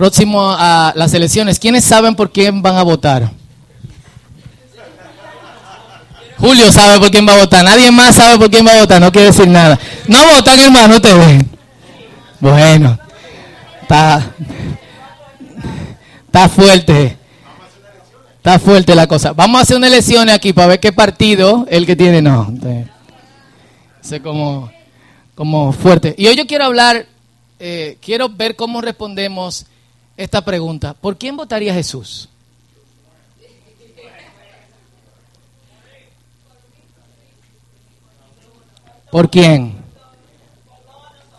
próximo a las elecciones, ¿quiénes saben por quién van a votar? Julio sabe por quién va a votar. Nadie más sabe por quién va a votar. No quiere decir nada. No votan, hermano, ustedes. Bueno, está, está fuerte. Está fuerte la cosa. Vamos a hacer una elección aquí para ver qué partido el que tiene. No. Sé como, como fuerte. Y hoy yo quiero hablar, eh, quiero ver cómo respondemos esta pregunta. ¿Por quién votaría Jesús? ¿Por quién?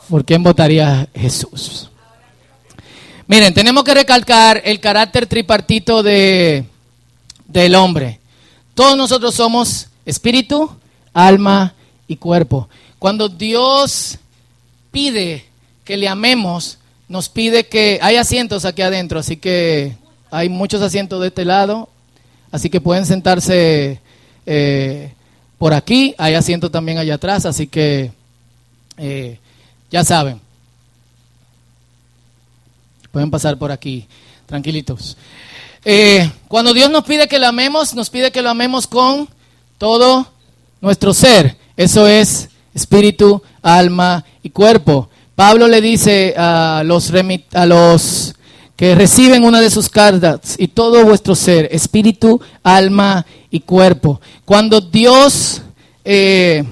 ¿Por quién votaría Jesús? Miren, tenemos que recalcar el carácter tripartito de, del hombre. Todos nosotros somos espíritu, alma y cuerpo. Cuando Dios pide que le amemos, nos pide que hay asientos aquí adentro, así que hay muchos asientos de este lado, así que pueden sentarse eh, por aquí, hay asiento también allá atrás, así que eh, ya saben. Pueden pasar por aquí, tranquilitos. Eh, cuando Dios nos pide que lo amemos, nos pide que lo amemos con todo nuestro ser. Eso es espíritu, alma y cuerpo. Pablo le dice a los, a los que reciben una de sus cartas y todo vuestro ser, espíritu, alma y cuerpo. Cuando Dios eh,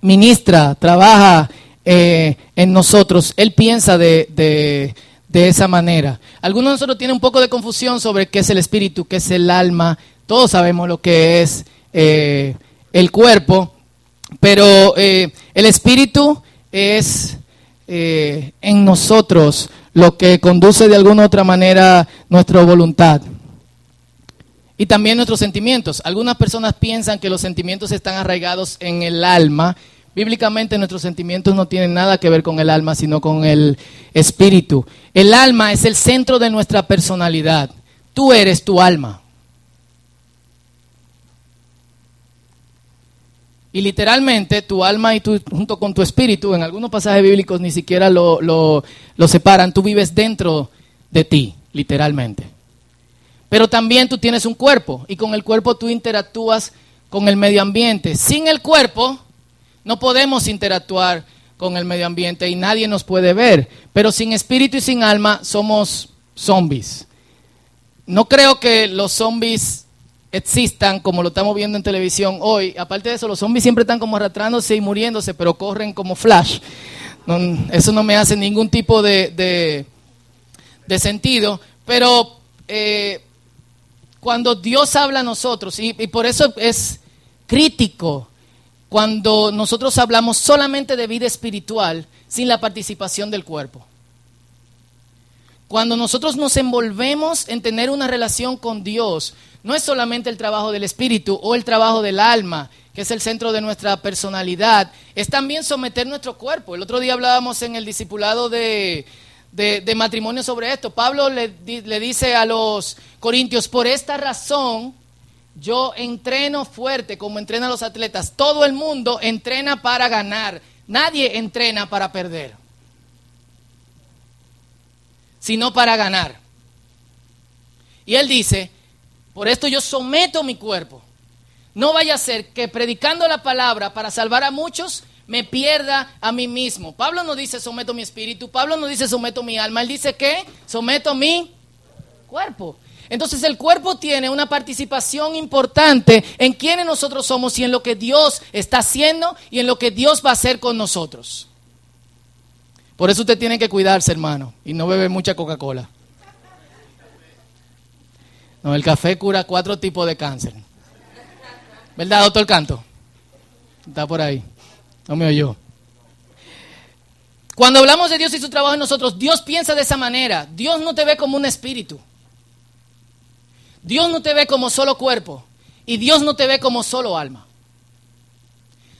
ministra, trabaja eh, en nosotros, Él piensa de, de, esa manera. Algunos de nosotros tienen un poco de confusión sobre qué es el espíritu, qué es el alma. Todos sabemos lo que es eh, el cuerpo, pero el espíritu es en nosotros lo que conduce de alguna u otra manera nuestra voluntad. Y también nuestros sentimientos. Algunas personas piensan que los sentimientos están arraigados en el alma. Bíblicamente nuestros sentimientos no tienen nada que ver con el alma, sino con el espíritu. El alma es el centro de nuestra personalidad. Tú eres tu alma. Y literalmente tu alma y tu, junto con tu espíritu, en algunos pasajes bíblicos ni siquiera lo, lo, lo separan, tú vives dentro de ti, literalmente. Pero también tú tienes un cuerpo y con el cuerpo tú interactúas con el medio ambiente. Sin el cuerpo no podemos interactuar con el medio ambiente y nadie nos puede ver. Pero sin espíritu y sin alma somos zombies. No creo que los zombies existan como lo estamos viendo en televisión hoy. Aparte de eso, los zombies siempre están como arrastrándose y muriéndose, pero corren como flash. eso no me hace ningún tipo de, de, sentido. Pero eh, cuando Dios habla a nosotros, y, y por eso es crítico cuando nosotros hablamos solamente de vida espiritual sin la participación del cuerpo. Cuando nosotros nos envolvemos en tener una relación con Dios, no es solamente el trabajo del espíritu o el trabajo del alma, que es el centro de nuestra personalidad, es también someter nuestro cuerpo. El otro día hablábamos en el discipulado de, matrimonio sobre esto. Pablo le, le dice a los corintios, por esta razón yo entreno fuerte como entrenan los atletas. Todo el mundo entrena para ganar. Nadie entrena para perder, sino para ganar. Y él dice, por esto yo someto mi cuerpo. No vaya a ser que predicando la palabra para salvar a muchos me pierda a mí mismo. Pablo no dice someto mi espíritu, Pablo no dice someto mi alma, él dice que someto mi cuerpo. Entonces el cuerpo tiene una participación importante en quienes nosotros somos y en lo que Dios está haciendo y en lo que Dios va a hacer con nosotros. Por eso usted tiene que cuidarse, hermano, y no bebe mucha Coca-Cola. No, el café cura cuatro tipos de cáncer. ¿Verdad, doctor Canto? Está por ahí. No me oyó. Cuando hablamos de Dios y su trabajo en nosotros, Dios piensa de esa manera. Dios no te ve como un espíritu. Dios no te ve como solo cuerpo. Y Dios no te ve como solo alma.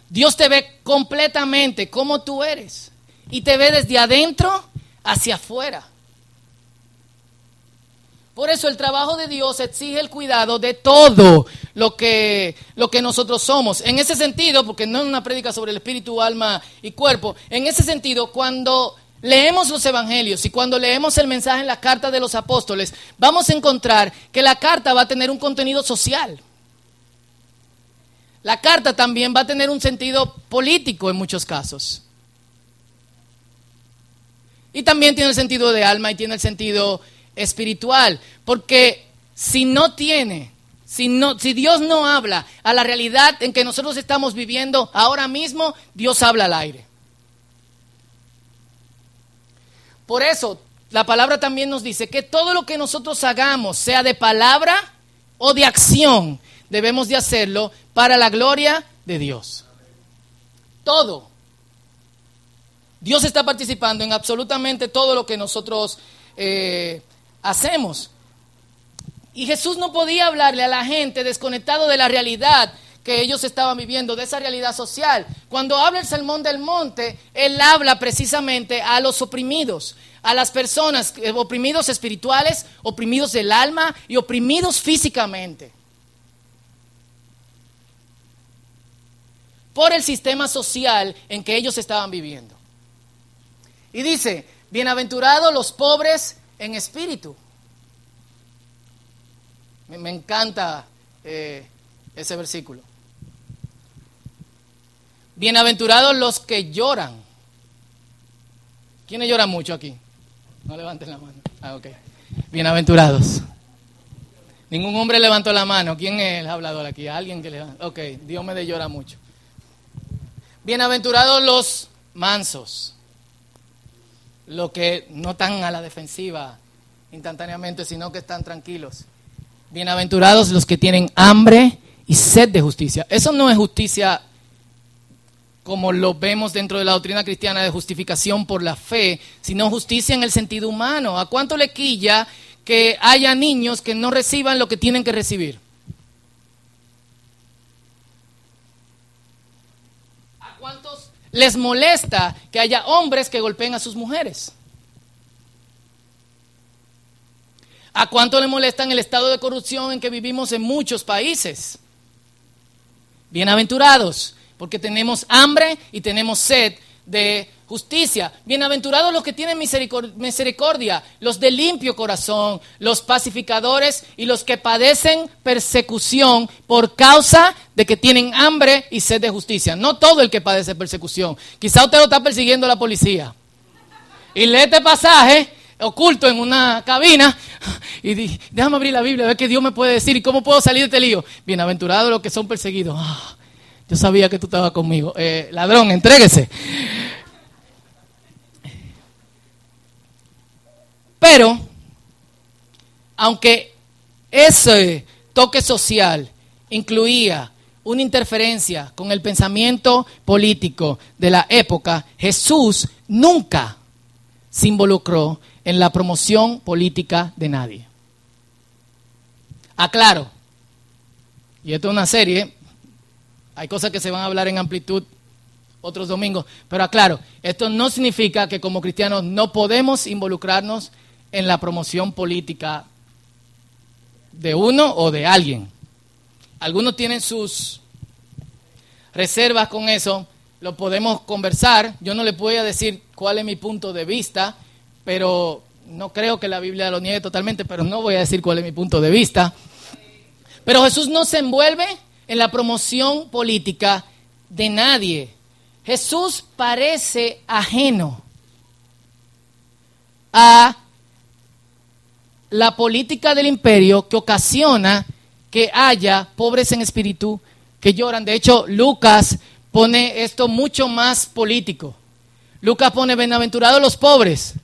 Dios te ve completamente como tú eres. Y te ve desde adentro hacia afuera. Por eso el trabajo de Dios exige el cuidado de todo lo que, lo que nosotros somos. En ese sentido, porque no es una prédica sobre el espíritu, alma y cuerpo, en ese sentido, cuando leemos los evangelios y cuando leemos el mensaje en la carta de los apóstoles, vamos a encontrar que la carta va a tener un contenido social. La carta también va a tener un sentido político en muchos casos. Y también tiene el sentido de alma y tiene el sentido espiritual. Porque si no tiene, si, no, si Dios no habla a la realidad en que nosotros estamos viviendo ahora mismo, Dios habla al aire. Por eso, la palabra también nos dice que todo lo que nosotros hagamos, sea de palabra o de acción, debemos de hacerlo para la gloria de Dios. Todo. Dios está participando en absolutamente todo lo que nosotros eh, hacemos. Y Jesús no podía hablarle a la gente desconectado de la realidad que ellos estaban viviendo, de esa realidad social. Cuando habla el Salmón del Monte, Él habla precisamente a los oprimidos, a las personas eh, oprimidos espirituales, oprimidos del alma y oprimidos físicamente. Por el sistema social en que ellos estaban viviendo. Y dice, bienaventurados los pobres en espíritu. Me, encanta eh, ese versículo. Bienaventurados los que lloran. ¿Quiénes lloran mucho aquí? No levanten la mano. Ah, ok. Bienaventurados. Ningún hombre levantó la mano. ¿Quién es el hablador aquí? ¿Alguien que levanta? Ok, Dios me de llora mucho. Bienaventurados los mansos lo que no están a la defensiva instantáneamente, sino que están tranquilos. Bienaventurados los que tienen hambre y sed de justicia. Eso no es justicia como lo vemos dentro de la doctrina cristiana de justificación por la fe, sino justicia en el sentido humano. ¿A cuánto le quilla que haya niños que no reciban lo que tienen que recibir? Les molesta que haya hombres que golpeen a sus mujeres. ¿A cuánto le molestan el estado de corrupción en que vivimos en muchos países? Bienaventurados, porque tenemos hambre y tenemos sed de justicia. Bienaventurados los que tienen misericordia, los de limpio corazón, los pacificadores y los que padecen persecución por causa de que tienen hambre y sed de justicia. No todo el que padece persecución. Quizá usted lo está persiguiendo la policía. Y lee este pasaje oculto en una cabina y dice, déjame abrir la Biblia a ver qué Dios me puede decir y cómo puedo salir de este lío. Bienaventurados los que son perseguidos. Ah, yo sabía que tú estabas conmigo. Eh, ladrón, entréguese. Pero, aunque ese toque social incluía una interferencia con el pensamiento político de la época, Jesús nunca se involucró en la promoción política de nadie. Aclaro, y esto es una serie, hay cosas que se van a hablar en amplitud otros domingos, pero aclaro, esto no significa que como cristianos no podemos involucrarnos en la promoción política de uno o de alguien. Algunos tienen sus reservas con eso, lo podemos conversar. Yo no le voy a decir cuál es mi punto de vista, pero no creo que la Biblia lo niegue totalmente, pero no voy a decir cuál es mi punto de vista. Pero Jesús no se envuelve en la promoción política de nadie. Jesús parece ajeno a la política del imperio que ocasiona que haya pobres en espíritu que lloran. De hecho, Lucas pone esto mucho más político. Lucas pone, bienaventurados los pobres.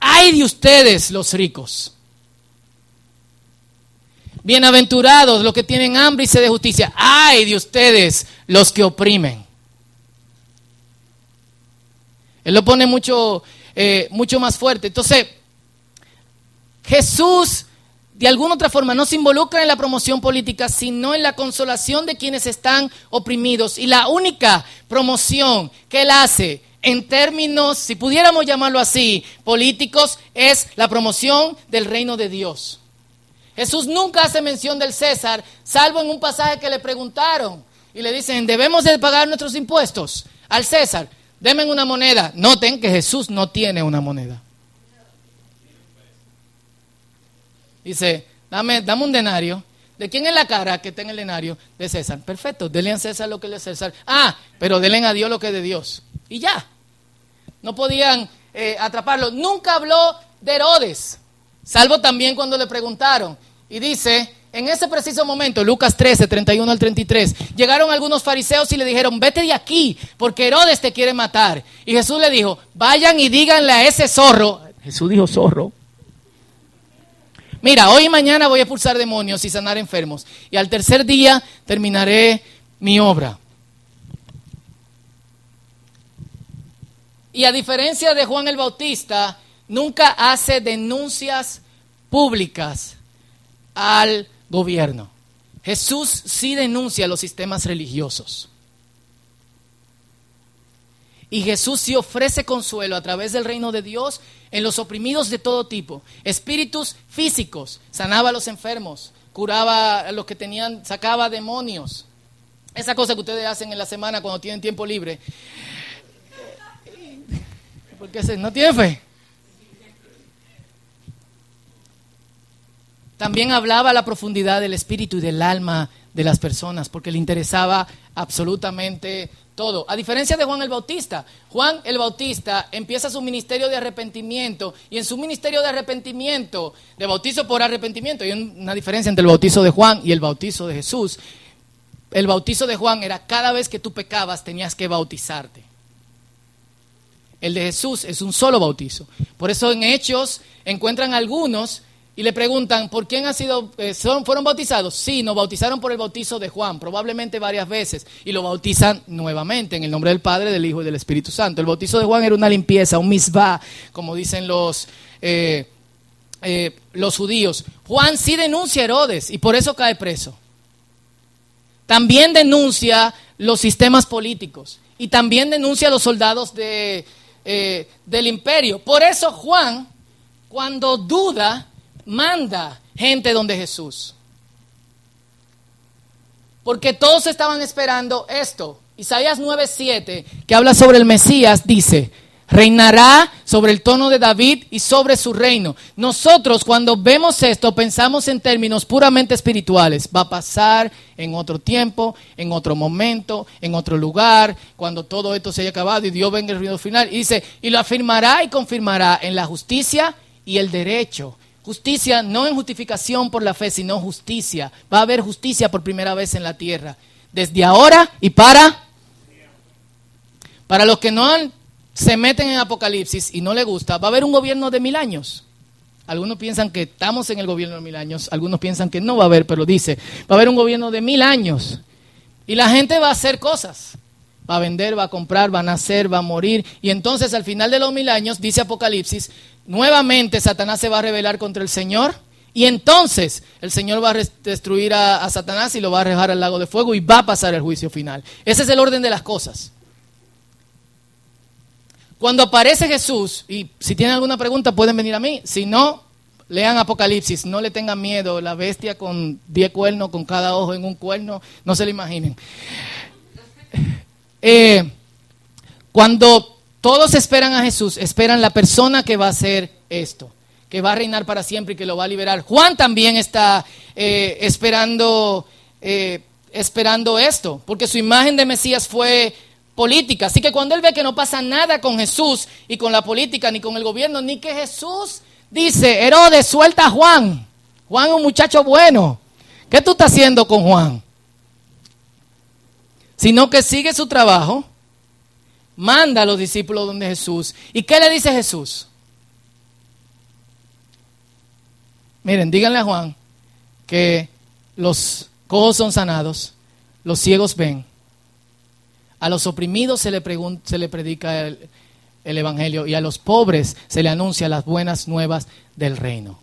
Ay de ustedes los ricos. Bienaventurados los que tienen hambre y sed de justicia. Ay de ustedes los que oprimen. Él lo pone mucho, eh, mucho más fuerte. Entonces, Jesús, de alguna otra forma, no se involucra en la promoción política, sino en la consolación de quienes están oprimidos. Y la única promoción que él hace en términos, si pudiéramos llamarlo así, políticos, es la promoción del reino de Dios. Jesús nunca hace mención del César, salvo en un pasaje que le preguntaron y le dicen, ¿debemos de pagar nuestros impuestos al César? Deme una moneda. Noten que Jesús no tiene una moneda. Dice, dame, dame un denario. ¿De quién es la cara que está en el denario? De César. Perfecto, denle a César lo que es César. Ah, pero denle a Dios lo que es de Dios. Y ya. No podían eh, atraparlo. Nunca habló de Herodes, salvo también cuando le preguntaron. Y dice, en ese preciso momento, Lucas 13, 31 al 33, llegaron algunos fariseos y le dijeron, vete de aquí, porque Herodes te quiere matar. Y Jesús le dijo, vayan y díganle a ese zorro. Jesús dijo zorro. Mira, hoy y mañana voy a expulsar demonios y sanar enfermos. Y al tercer día terminaré mi obra. Y a diferencia de Juan el Bautista, nunca hace denuncias públicas al gobierno. Jesús sí denuncia los sistemas religiosos. Y Jesús sí ofrece consuelo a través del reino de Dios en los oprimidos de todo tipo, espíritus físicos, sanaba a los enfermos, curaba a los que tenían, sacaba demonios. Esa cosa que ustedes hacen en la semana cuando tienen tiempo libre. Porque no tiene fe. También hablaba la profundidad del espíritu y del alma de las personas, porque le interesaba absolutamente todo. A diferencia de Juan el Bautista, Juan el Bautista empieza su ministerio de arrepentimiento y en su ministerio de arrepentimiento, de bautizo por arrepentimiento, hay una diferencia entre el bautizo de Juan y el bautizo de Jesús. El bautizo de Juan era cada vez que tú pecabas tenías que bautizarte. El de Jesús es un solo bautizo. Por eso en Hechos encuentran algunos y le preguntan, ¿por quién ha sido, eh, fueron bautizados? Sí, nos bautizaron por el bautizo de Juan, probablemente varias veces, y lo bautizan nuevamente en el nombre del Padre, del Hijo y del Espíritu Santo. El bautizo de Juan era una limpieza, un misbah, como dicen los, eh, eh, los judíos. Juan sí denuncia a Herodes y por eso cae preso. También denuncia los sistemas políticos y también denuncia a los soldados de, del imperio. Por eso Juan, cuando duda, manda gente donde Jesús. Porque todos estaban esperando esto. Isaías 9:7, que habla sobre el Mesías, dice, reinará sobre el tono de David y sobre su reino. Nosotros cuando vemos esto pensamos en términos puramente espirituales. Va a pasar en otro tiempo, en otro momento, en otro lugar, cuando todo esto se haya acabado y Dios venga el reino final. Y dice, y lo afirmará y confirmará en la justicia y el derecho Justicia no en justificación por la fe, sino justicia. Va a haber justicia por primera vez en la tierra. Desde ahora y para... Para los que no se meten en Apocalipsis y no le gusta, va a haber un gobierno de mil años. Algunos piensan que estamos en el gobierno de mil años, algunos piensan que no va a haber, pero dice, va a haber un gobierno de mil años. Y la gente va a hacer cosas. Va a vender, va a comprar, va a nacer, va a morir. Y entonces al final de los mil años, dice Apocalipsis, nuevamente Satanás se va a rebelar contra el Señor y entonces el Señor va a destruir a, Satanás y lo va a arrojar al lago de fuego y va a pasar el juicio final. Ese es el orden de las cosas. Cuando aparece Jesús, y si tienen alguna pregunta pueden venir a mí, si no, lean Apocalipsis, no le tengan miedo, la bestia con diez cuernos, con cada ojo en un cuerno, no se lo imaginen. Eh, cuando todos esperan a Jesús, esperan la persona que va a hacer esto, que va a reinar para siempre y que lo va a liberar. Juan también está eh, esperando, eh, esperando esto, porque su imagen de Mesías fue política. Así que cuando él ve que no pasa nada con Jesús y con la política, ni con el gobierno, ni que Jesús dice, Herodes, suelta a Juan. Juan es un muchacho bueno. ¿Qué tú estás haciendo con Juan? Sino que sigue su trabajo manda a los discípulos donde Jesús. ¿Y qué le dice Jesús? Miren, díganle a Juan que los cojos son sanados, los ciegos ven, a los oprimidos se le, se le predica el, Evangelio y a los pobres se le anuncia las buenas nuevas del reino.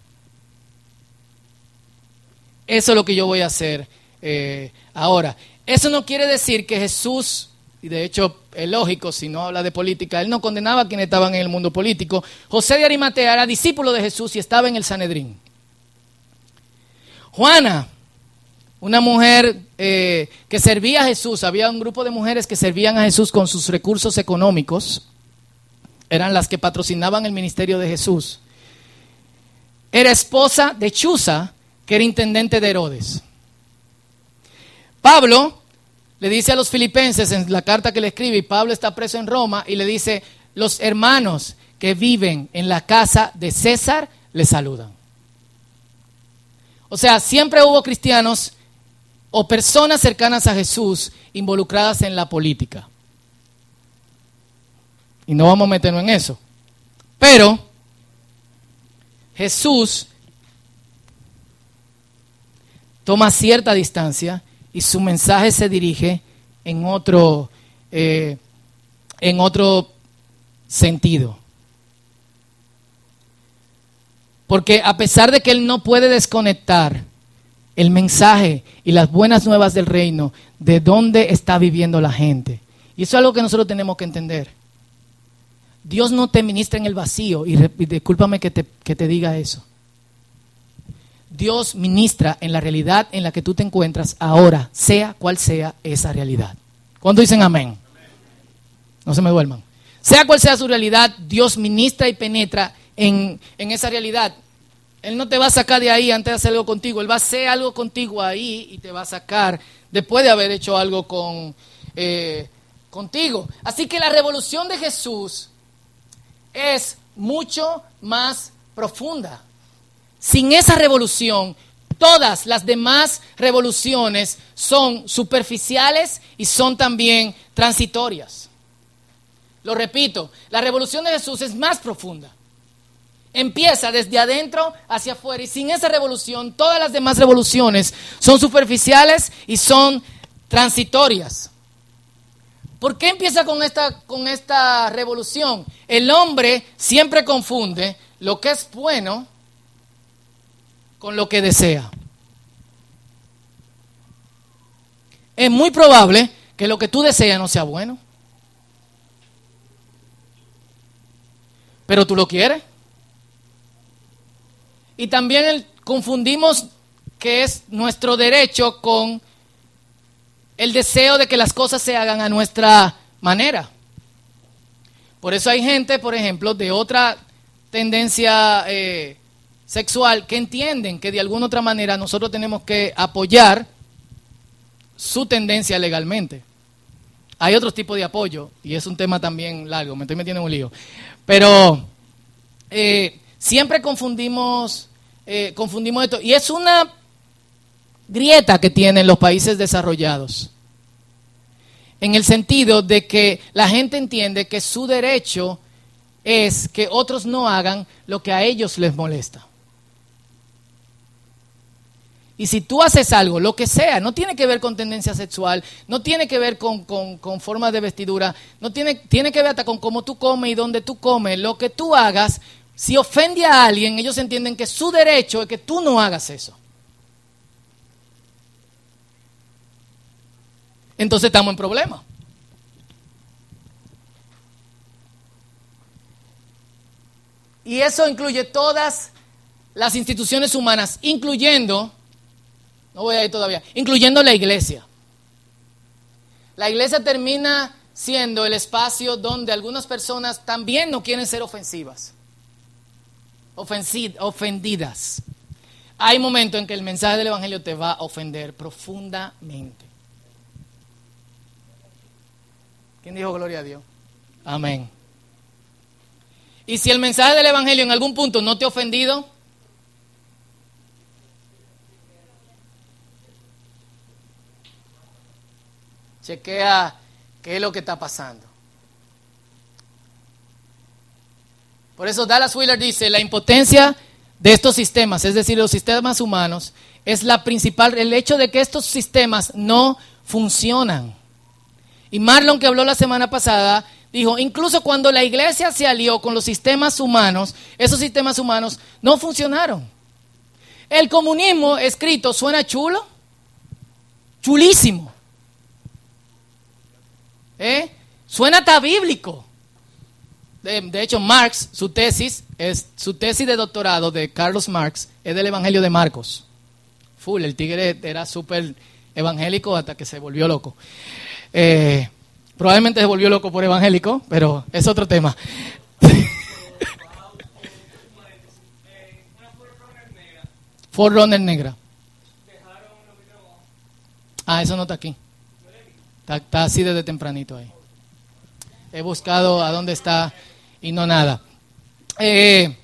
Eso es lo que yo voy a hacer eh, ahora. Eso no quiere decir que Jesús y de hecho es lógico si no habla de política, él no condenaba a quienes estaban en el mundo político. José de Arimatea era discípulo de Jesús y estaba en el Sanedrín. Juana, una mujer eh, que servía a Jesús, había un grupo de mujeres que servían a Jesús con sus recursos económicos, eran las que patrocinaban el ministerio de Jesús. Era esposa de Chuza, que era intendente de Herodes. Pablo le dice a los filipenses en la carta que le escribe, y Pablo está preso en Roma, y le dice, los hermanos que viven en la casa de César le saludan. O sea, siempre hubo cristianos o personas cercanas a Jesús involucradas en la política. Y no vamos a meternos en eso. Pero Jesús toma cierta distancia y su mensaje se dirige en otro, eh, en otro sentido. Porque a pesar de que él no puede desconectar el mensaje y las buenas nuevas del reino de dónde está viviendo la gente. Y eso es algo que nosotros tenemos que entender. Dios no te ministra en el vacío, y, discúlpame que te, que te diga eso. Dios ministra en la realidad en la que tú te encuentras ahora, sea cual sea esa realidad. ¿Cuándo dicen amén? No se me duerman. Sea cual sea su realidad, Dios ministra y penetra en, en esa realidad. Él no te va a sacar de ahí antes de hacer algo contigo. Él va a hacer algo contigo ahí y te va a sacar después de haber hecho algo con, eh, contigo. Así que la revolución de Jesús es mucho más profunda. Sin esa revolución, todas las demás revoluciones son superficiales y son también transitorias. Lo repito, la revolución de Jesús es más profunda empieza desde adentro hacia afuera y sin esa revolución todas las demás revoluciones son superficiales y son transitorias. ¿Por qué empieza con esta, con esta revolución? El hombre siempre confunde lo que es bueno con lo que desea. Es muy probable que lo que tú deseas no sea bueno. Pero tú lo quieres. Y también confundimos que es nuestro derecho con el deseo de que las cosas se hagan a nuestra manera. Por eso hay gente, por ejemplo, de otra tendencia eh, sexual que entienden que de alguna otra manera nosotros tenemos que apoyar su tendencia legalmente. Hay otros tipos de apoyo y es un tema también largo, me estoy metiendo en un lío. Pero eh, Siempre confundimos, eh, confundimos esto. Y es una grieta que tienen los países desarrollados. En el sentido de que la gente entiende que su derecho es que otros no hagan lo que a ellos les molesta. Y si tú haces algo, lo que sea, no tiene que ver con tendencia sexual, no tiene que ver con, con, con forma de vestidura, no tiene, tiene que ver hasta con cómo tú comes y dónde tú comes, lo que tú hagas si ofende a alguien, ellos entienden que su derecho es que tú no hagas eso. Entonces estamos en problema. Y eso incluye todas las instituciones humanas, incluyendo, no voy a ir todavía, incluyendo la iglesia. La iglesia termina siendo el espacio donde algunas personas también no quieren ser ofensivas ofendidas. Hay momentos en que el mensaje del Evangelio te va a ofender profundamente. ¿Quién dijo gloria a Dios? Amén. Y si el mensaje del Evangelio en algún punto no te ha ofendido, chequea qué es lo que está pasando. Por eso Dallas Wheeler dice, la impotencia de estos sistemas, es decir, los sistemas humanos, es la principal, el hecho de que estos sistemas no funcionan. Y Marlon, que habló la semana pasada, dijo, incluso cuando la iglesia se alió con los sistemas humanos, esos sistemas humanos no funcionaron. El comunismo escrito suena chulo, chulísimo. ¿Eh? Suena hasta bíblico de, hecho, Marx, su tesis, es, su tesis de doctorado de Carlos Marx es del Evangelio de Marcos. full. El tigre era súper evangélico hasta que se volvió loco. Eh, probablemente se volvió loco por evangélico, pero es otro tema. Forerunner negra. Ah, eso no está aquí. Está, así desde tempranito ahí. He buscado a dónde está y no nada. Eh,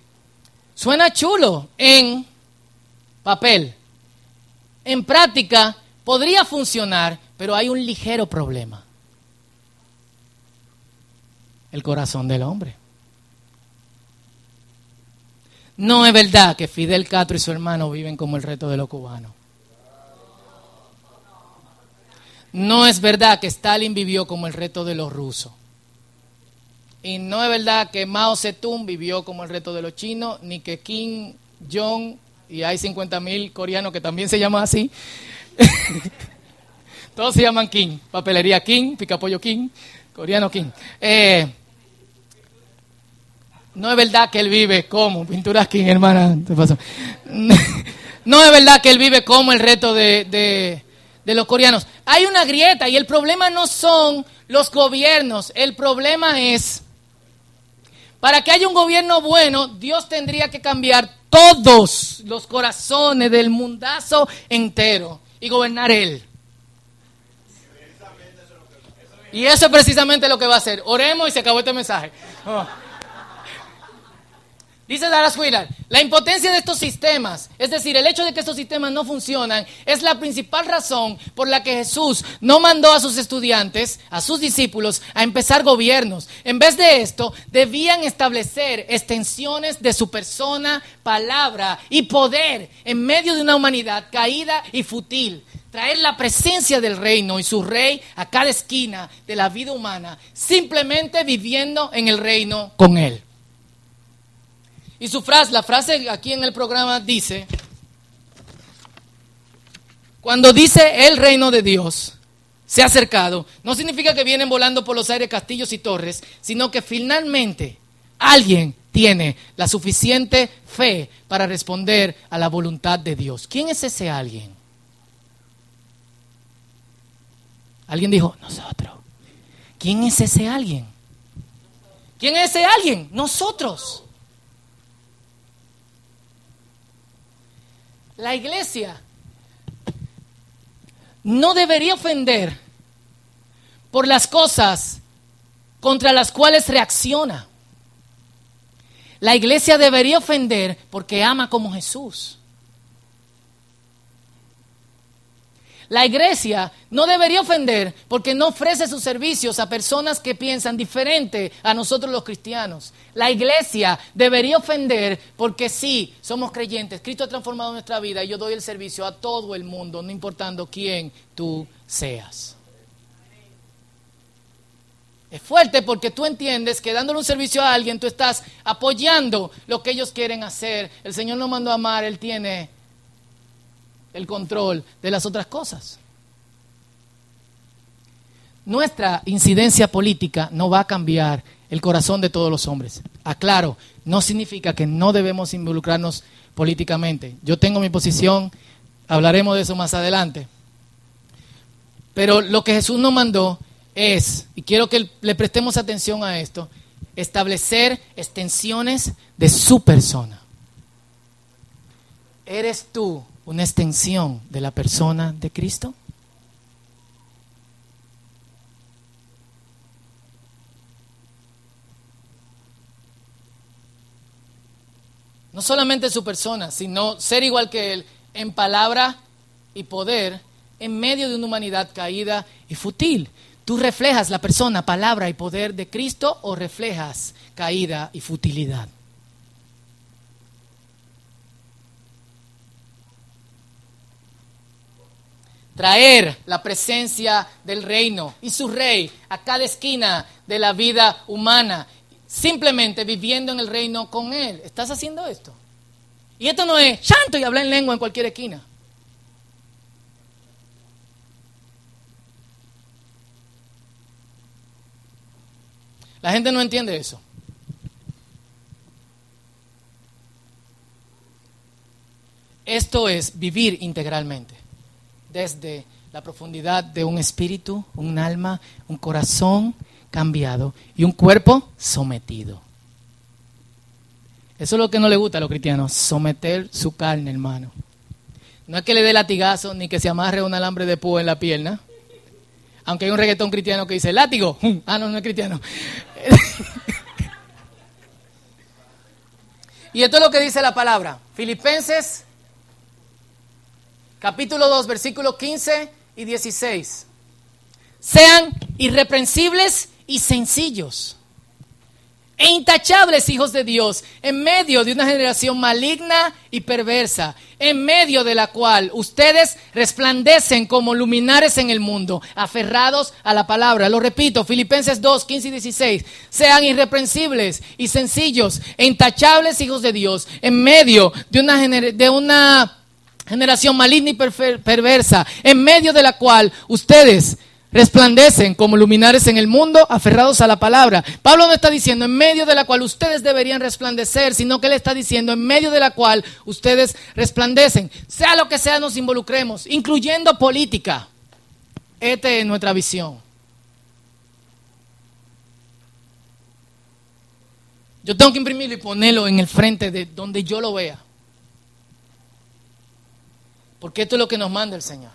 suena chulo en papel. En práctica podría funcionar, pero hay un ligero problema. El corazón del hombre. No es verdad que Fidel Castro y su hermano viven como el reto de los cubanos. No es verdad que Stalin vivió como el reto de los rusos. Y no es verdad que Mao Zedong vivió como el reto de los chinos, ni que Kim Jong, y hay 50 mil coreanos que también se llaman así. Todos se llaman Kim. Papelería Kim, picapollo Kim, coreano Kim. Eh, no es verdad que él vive como, pinturas Kim, hermana. No es verdad que él vive como el reto de los coreanos. Hay una grieta y el problema no son los gobiernos, el problema es, para que haya un gobierno bueno, Dios tendría que cambiar todos los corazones del mundazo entero y gobernar Él. Y eso es precisamente lo que va a hacer. Oremos y se acabó este mensaje. Oh. Dice Dallas Willard, la impotencia de estos sistemas, es decir, el hecho de que estos sistemas no funcionan, es la principal razón por la que Jesús no mandó a sus estudiantes, a sus discípulos, a empezar gobiernos. En vez de esto, debían establecer extensiones de su persona, palabra y poder en medio de una humanidad caída y fútil. Traer la presencia del reino y su rey a cada esquina de la vida humana, simplemente viviendo en el reino con él. Y su frase, la frase aquí en el programa dice, cuando dice el reino de Dios se ha acercado, no significa que vienen volando por los aires castillos y torres, sino que finalmente alguien tiene la suficiente fe para responder a la voluntad de Dios. ¿Quién es ese alguien? Alguien dijo, nosotros. ¿Quién es ese alguien? ¿Quién es ese alguien? Nosotros. La iglesia no debería ofender por las cosas contra las cuales reacciona. La iglesia debería ofender porque ama como Jesús. La iglesia no debería ofender porque no ofrece sus servicios a personas que piensan diferente a nosotros los cristianos. La iglesia debería ofender porque sí, somos creyentes. Cristo ha transformado nuestra vida y yo doy el servicio a todo el mundo, no importando quién tú seas. Es fuerte porque tú entiendes que dándole un servicio a alguien tú estás apoyando lo que ellos quieren hacer. El Señor nos mandó a amar, Él tiene el control de las otras cosas. Nuestra incidencia política no va a cambiar el corazón de todos los hombres. Aclaro, no significa que no debemos involucrarnos políticamente. Yo tengo mi posición, hablaremos de eso más adelante. Pero lo que Jesús nos mandó es, y quiero que le prestemos atención a esto, establecer extensiones de su persona. ¿Eres tú una extensión de la persona de Cristo? No solamente su persona, sino ser igual que Él en palabra y poder en medio de una humanidad caída y fútil. ¿Tú reflejas la persona, palabra y poder de Cristo o reflejas caída y futilidad? Traer la presencia del reino y su rey a cada esquina de la vida humana, simplemente viviendo en el reino con él. ¿Estás haciendo esto? Y esto no es santo y hablar en lengua en cualquier esquina. La gente no entiende eso. Esto es vivir integralmente, desde la profundidad de un espíritu, un alma, un corazón cambiado y un cuerpo sometido. Eso es lo que no le gusta a los cristianos, someter su carne, hermano. No es que le dé latigazo ni que se amarre un alambre de púa en la pierna. Aunque hay un reggaetón cristiano que dice látigo. Ah, no, no es cristiano. y esto es lo que dice la palabra. Filipenses capítulo 2, versículos 15 y 16. Sean irreprensibles y sencillos e intachables hijos de Dios en medio de una generación maligna y perversa, en medio de la cual ustedes resplandecen como luminares en el mundo, aferrados a la palabra. Lo repito, Filipenses 2, 15 y 16. Sean irreprensibles y sencillos e intachables hijos de Dios en medio de una, de una generación maligna y perversa, en medio de la cual ustedes resplandecen como luminares en el mundo, aferrados a la palabra. Pablo no está diciendo en medio de la cual ustedes deberían resplandecer, sino que él está diciendo en medio de la cual ustedes resplandecen. Sea lo que sea, nos involucremos, incluyendo política. Esta es nuestra visión. Yo tengo que imprimirlo y ponerlo en el frente de donde yo lo vea. Porque esto es lo que nos manda el Señor.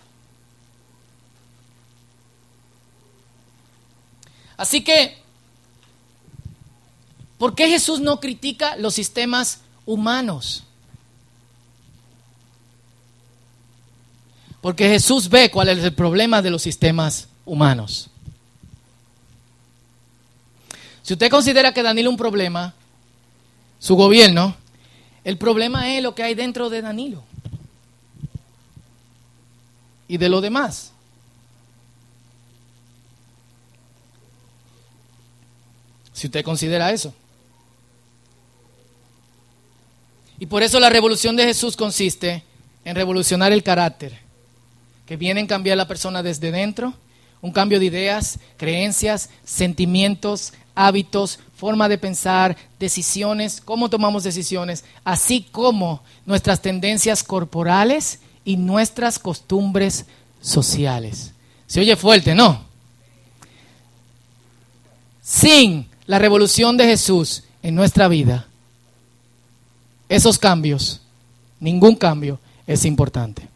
Así que, ¿por qué Jesús no critica los sistemas humanos? Porque Jesús ve cuál es el problema de los sistemas humanos. Si usted considera que Danilo es un problema, su gobierno, el problema es lo que hay dentro de Danilo y de lo demás. si usted considera eso. Y por eso la revolución de Jesús consiste en revolucionar el carácter, que viene en cambiar la persona desde dentro, un cambio de ideas, creencias, sentimientos, hábitos, forma de pensar, decisiones, cómo tomamos decisiones, así como nuestras tendencias corporales y nuestras costumbres sociales. Se oye fuerte, ¿no? Sin la revolución de Jesús en nuestra vida, esos cambios, ningún cambio es importante.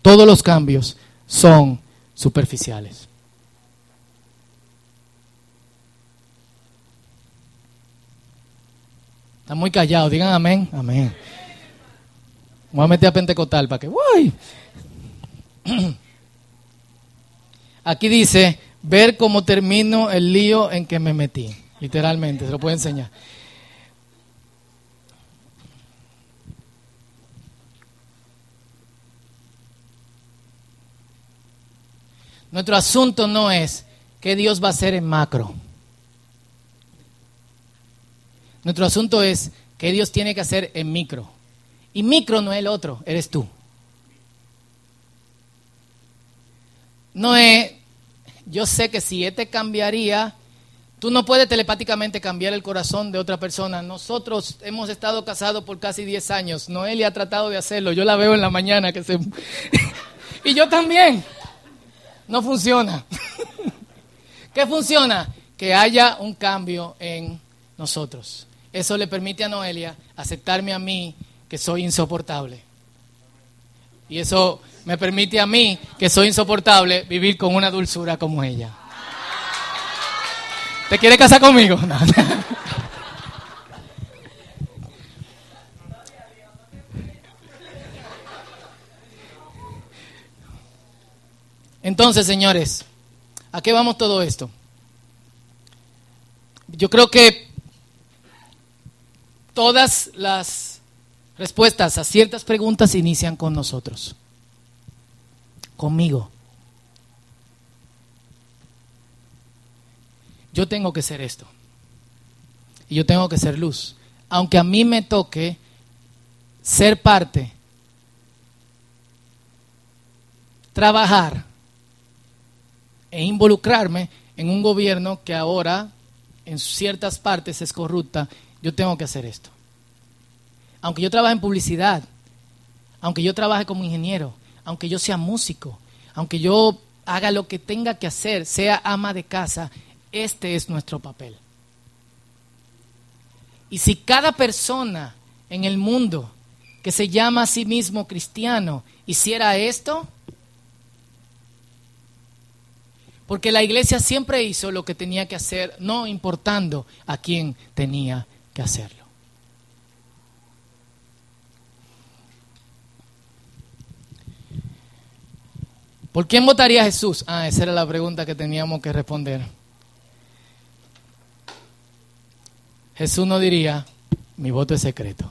Todos los cambios son superficiales. Están muy callados, digan amén, amén. Voy a meter a Pentecostal para que... ¡Uy! Aquí dice, ver cómo termino el lío en que me metí. Literalmente, se lo puedo enseñar. Nuestro asunto no es qué Dios va a hacer en macro. Nuestro asunto es qué Dios tiene que hacer en micro. Y micro no es el otro, eres tú. No es yo sé que si este cambiaría, tú no puedes telepáticamente cambiar el corazón de otra persona. Nosotros hemos estado casados por casi 10 años. Noelia ha tratado de hacerlo. Yo la veo en la mañana que se... y yo también. No funciona. ¿Qué funciona? Que haya un cambio en nosotros. Eso le permite a Noelia aceptarme a mí que soy insoportable. Y eso me permite a mí, que soy insoportable, vivir con una dulzura como ella. ¿Te quiere casar conmigo? Entonces, señores, ¿a qué vamos todo esto? Yo creo que todas las respuestas a ciertas preguntas inician con nosotros conmigo. Yo tengo que ser esto. Y yo tengo que ser luz. Aunque a mí me toque ser parte, trabajar e involucrarme en un gobierno que ahora en ciertas partes es corrupta, yo tengo que hacer esto. Aunque yo trabaje en publicidad, aunque yo trabaje como ingeniero, aunque yo sea músico, aunque yo haga lo que tenga que hacer, sea ama de casa, este es nuestro papel. Y si cada persona en el mundo que se llama a sí mismo cristiano hiciera esto, porque la iglesia siempre hizo lo que tenía que hacer, no importando a quién tenía que hacerlo. ¿Por quién votaría Jesús? Ah, esa era la pregunta que teníamos que responder. Jesús no diría, mi voto es secreto.